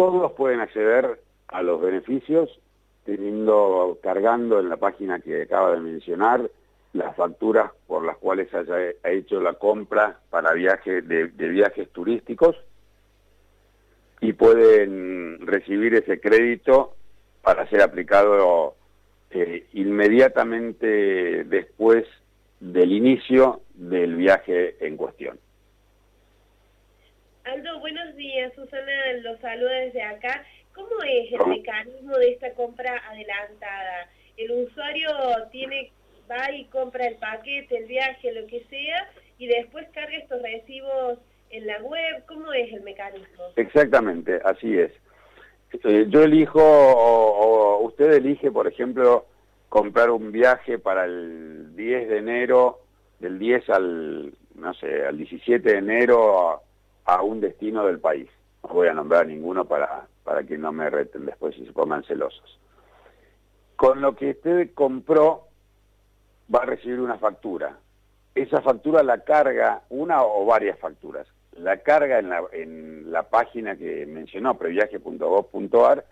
todos pueden acceder a los beneficios teniendo, cargando en la página que acaba de mencionar, las facturas por las cuales haya hecho la compra para viaje de, viajes turísticos y pueden recibir ese crédito para ser aplicado eh, inmediatamente después del inicio del viaje en cuestión. Buenos días. Susana los saluda desde acá. ¿Cómo es el mecanismo de esta compra adelantada? El usuario tiene va y compra el paquete, el viaje, lo que sea, y después carga estos recibos en la web. ¿Cómo es el mecanismo? Exactamente, así es. Eh, yo elijo, o, usted elige, por ejemplo, comprar un viaje para el 10 de enero, del 10 al, no sé, al 17 de enero a, un destino del país. No voy a nombrar ninguno para, para que no me reten después y se pongan celosos. Con lo que usted compró, va a recibir una factura. Esa factura la carga, una o varias facturas, la carga en la, en la página que mencionó, previaje.gov.ar,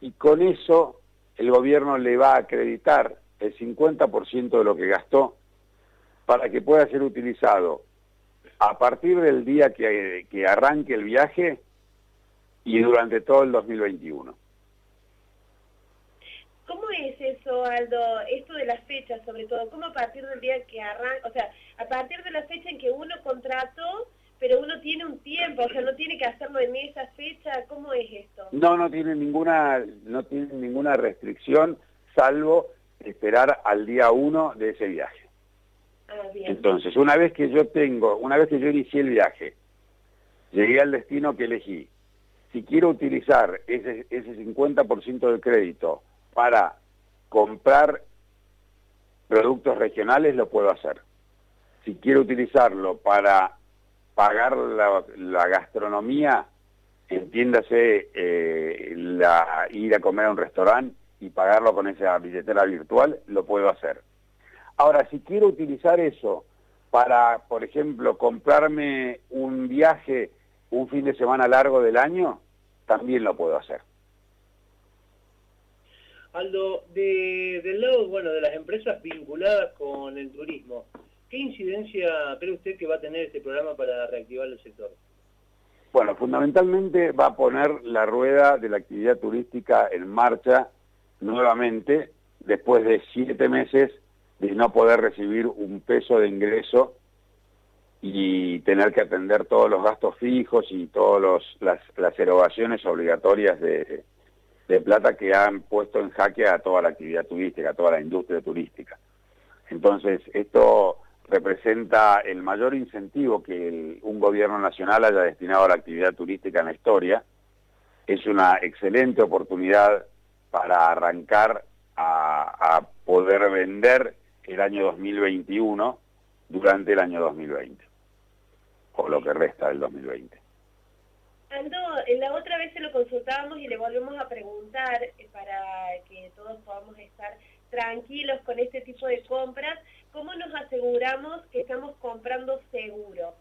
y con eso el gobierno le va a acreditar el 50% de lo que gastó para que pueda ser utilizado a partir del día que, que arranque el viaje y durante todo el 2021. ¿Cómo es eso, Aldo? Esto de las fechas, sobre todo, ¿cómo a partir del día que arranca, o sea, a partir de la fecha en que uno contrató, pero uno tiene un tiempo, o sea, no tiene que hacerlo en esa fecha, ¿cómo es esto? No, no tiene ninguna, no tiene ninguna restricción, salvo esperar al día uno de ese viaje. Entonces, una vez que yo tengo, una vez que yo inicié el viaje, llegué al destino que elegí, si quiero utilizar ese, ese 50% del crédito para comprar productos regionales, lo puedo hacer. Si quiero utilizarlo para pagar la, gastronomía, entiéndase eh, la, ir a comer a un restaurante y pagarlo con esa billetera virtual, lo puedo hacer. Ahora, si quiero utilizar eso para, por ejemplo, comprarme un viaje un fin de semana largo del año, también lo puedo hacer. Aldo, de, del lado bueno, de las empresas vinculadas con el turismo, ¿qué incidencia cree usted que va a tener este programa para reactivar el sector? Bueno, fundamentalmente va a poner la rueda de la actividad turística en marcha nuevamente después de siete meses de no poder recibir un peso de ingreso y tener que atender todos los gastos fijos y todas las, las erogaciones obligatorias de, de plata que han puesto en jaque a toda la actividad turística, a toda la industria turística. Entonces, esto representa el mayor incentivo que un gobierno nacional haya destinado a la actividad turística en la historia. Es una excelente oportunidad para arrancar a, a poder vender el año 2021 durante el año 2020, o lo que resta del 2020. Ando, la otra vez se lo consultábamos y le volvemos a preguntar eh, para que todos podamos estar tranquilos con este tipo de compras, ¿cómo nos aseguramos que estamos comprando seguro?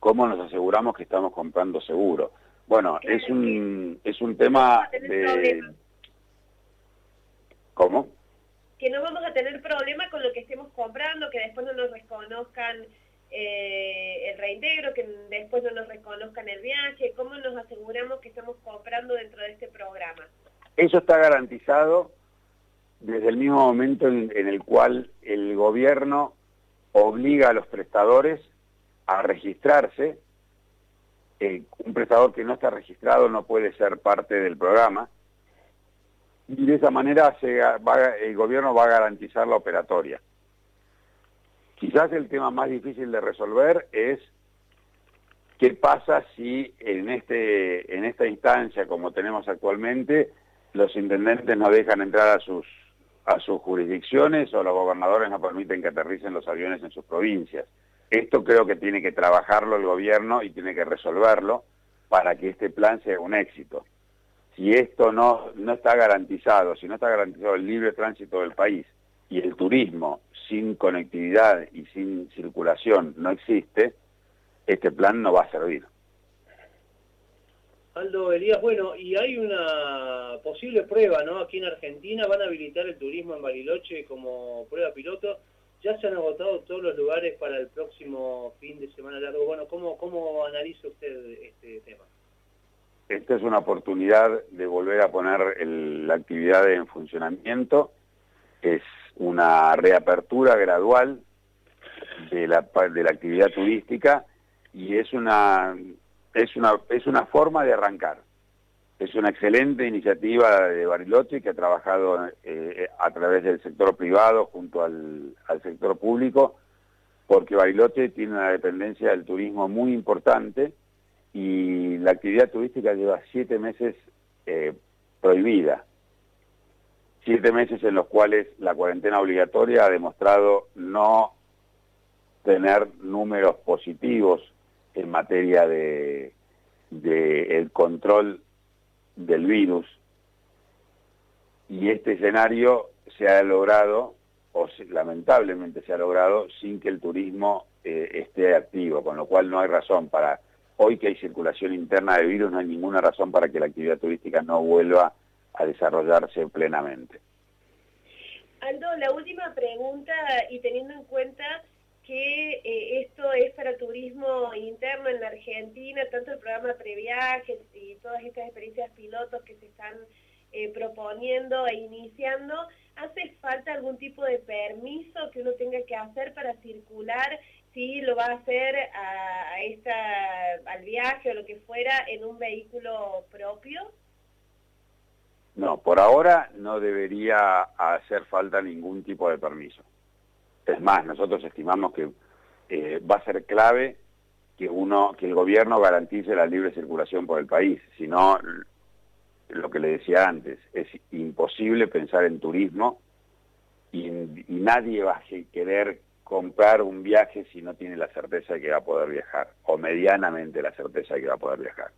¿Cómo nos aseguramos que estamos comprando seguro? Bueno, es un es un tema de... Que no vamos a tener problema con lo que estemos comprando, que después no nos reconozcan eh, el reintegro, que después no nos reconozcan el viaje? ¿Cómo nos aseguramos que estamos comprando dentro de este programa? Eso está garantizado desde el mismo momento en, el cual el gobierno obliga a los prestadores a registrarse. Eh, un prestador que no está registrado no puede ser parte del programa. Y de esa manera el gobierno va a garantizar la operatoria. Quizás el tema más difícil de resolver es qué pasa si en, este, en esta instancia, como tenemos actualmente, los intendentes no dejan entrar a sus, a sus jurisdicciones o los gobernadores no permiten que aterricen los aviones en sus provincias. Esto creo que tiene que trabajarlo el gobierno y tiene que resolverlo para que este plan sea un éxito. Si esto no, no está garantizado, si no está garantizado el libre tránsito del país y el turismo sin conectividad y sin circulación no existe, este plan no va a servir. Aldo Elías, bueno, y hay una posible prueba, ¿no? Aquí en Argentina van a habilitar el turismo en Bariloche como prueba piloto. Ya se han agotado todos los lugares para el próximo fin de semana largo. Bueno, ¿cómo, cómo analiza usted este tema? Esta es una oportunidad de volver a poner la actividad en funcionamiento. Es una reapertura gradual de la, de la actividad turística y es una es una, es una forma de arrancar. Es una excelente iniciativa de Bariloche que ha trabajado eh, a través del sector privado junto al, sector público, porque Bariloche tiene una dependencia del turismo muy importante y la actividad turística lleva siete meses eh, prohibida. Siete meses en los cuales la cuarentena obligatoria ha demostrado no tener números positivos en materia de, el control del virus y este escenario se ha logrado o lamentablemente se ha logrado sin que el turismo eh, esté activo, con lo cual no hay razón para, hoy que hay circulación interna de virus, no hay ninguna razón para que la actividad turística no vuelva a desarrollarse plenamente. Aldo, la última pregunta y teniendo en cuenta que eh, esto es para turismo interno en la Argentina, tanto el programa Previajes y todas estas experiencias pilotos que se están eh, proponiendo e iniciando, ¿hace falta algún tipo de permiso que uno tenga que hacer para circular si lo va a hacer a, esta, al viaje o lo que fuera en un vehículo propio? No, por ahora no debería hacer falta ningún tipo de permiso. Es más, nosotros estimamos que eh, va a ser clave que uno, que el gobierno garantice la libre circulación por el país. Si no, lo que le decía antes, es imposible pensar en turismo y, nadie va a querer comprar un viaje si no tiene la certeza de que va a poder viajar, o medianamente la certeza de que va a poder viajar.